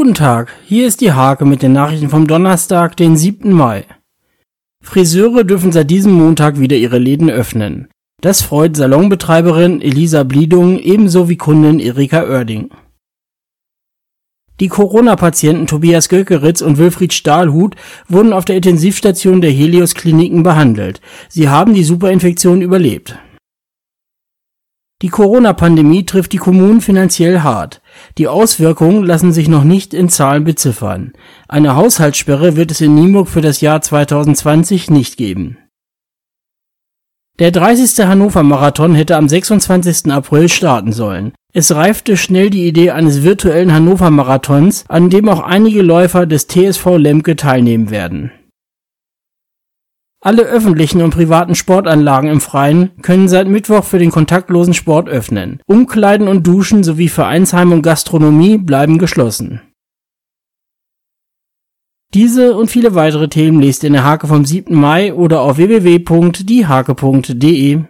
Guten Tag, hier ist die Hake mit den Nachrichten vom Donnerstag, den 7. Mai. Friseure dürfen seit diesem Montag wieder ihre Läden öffnen. Das freut Salonbetreiberin Elisa Bliedung ebenso wie Kundin Erika Oerding. Die Corona-Patienten Tobias Göckeritz und Wilfried Stahlhut wurden auf der Intensivstation der Helios Kliniken behandelt. Sie haben die Superinfektion überlebt. Die Corona-Pandemie trifft die Kommunen finanziell hart. Die Auswirkungen lassen sich noch nicht in Zahlen beziffern. Eine Haushaltssperre wird es in Nienburg für das Jahr 2020 nicht geben. Der 30. Hannover Marathon hätte am 26. April starten sollen. Es reifte schnell die Idee eines virtuellen Hannover Marathons, an dem auch einige Läufer des TSV Lemke teilnehmen werden alle öffentlichen und privaten Sportanlagen im Freien können seit Mittwoch für den kontaktlosen Sport öffnen. Umkleiden und Duschen sowie Vereinsheim und Gastronomie bleiben geschlossen. Diese und viele weitere Themen lest ihr in der Hake vom 7. Mai oder auf www.diehake.de.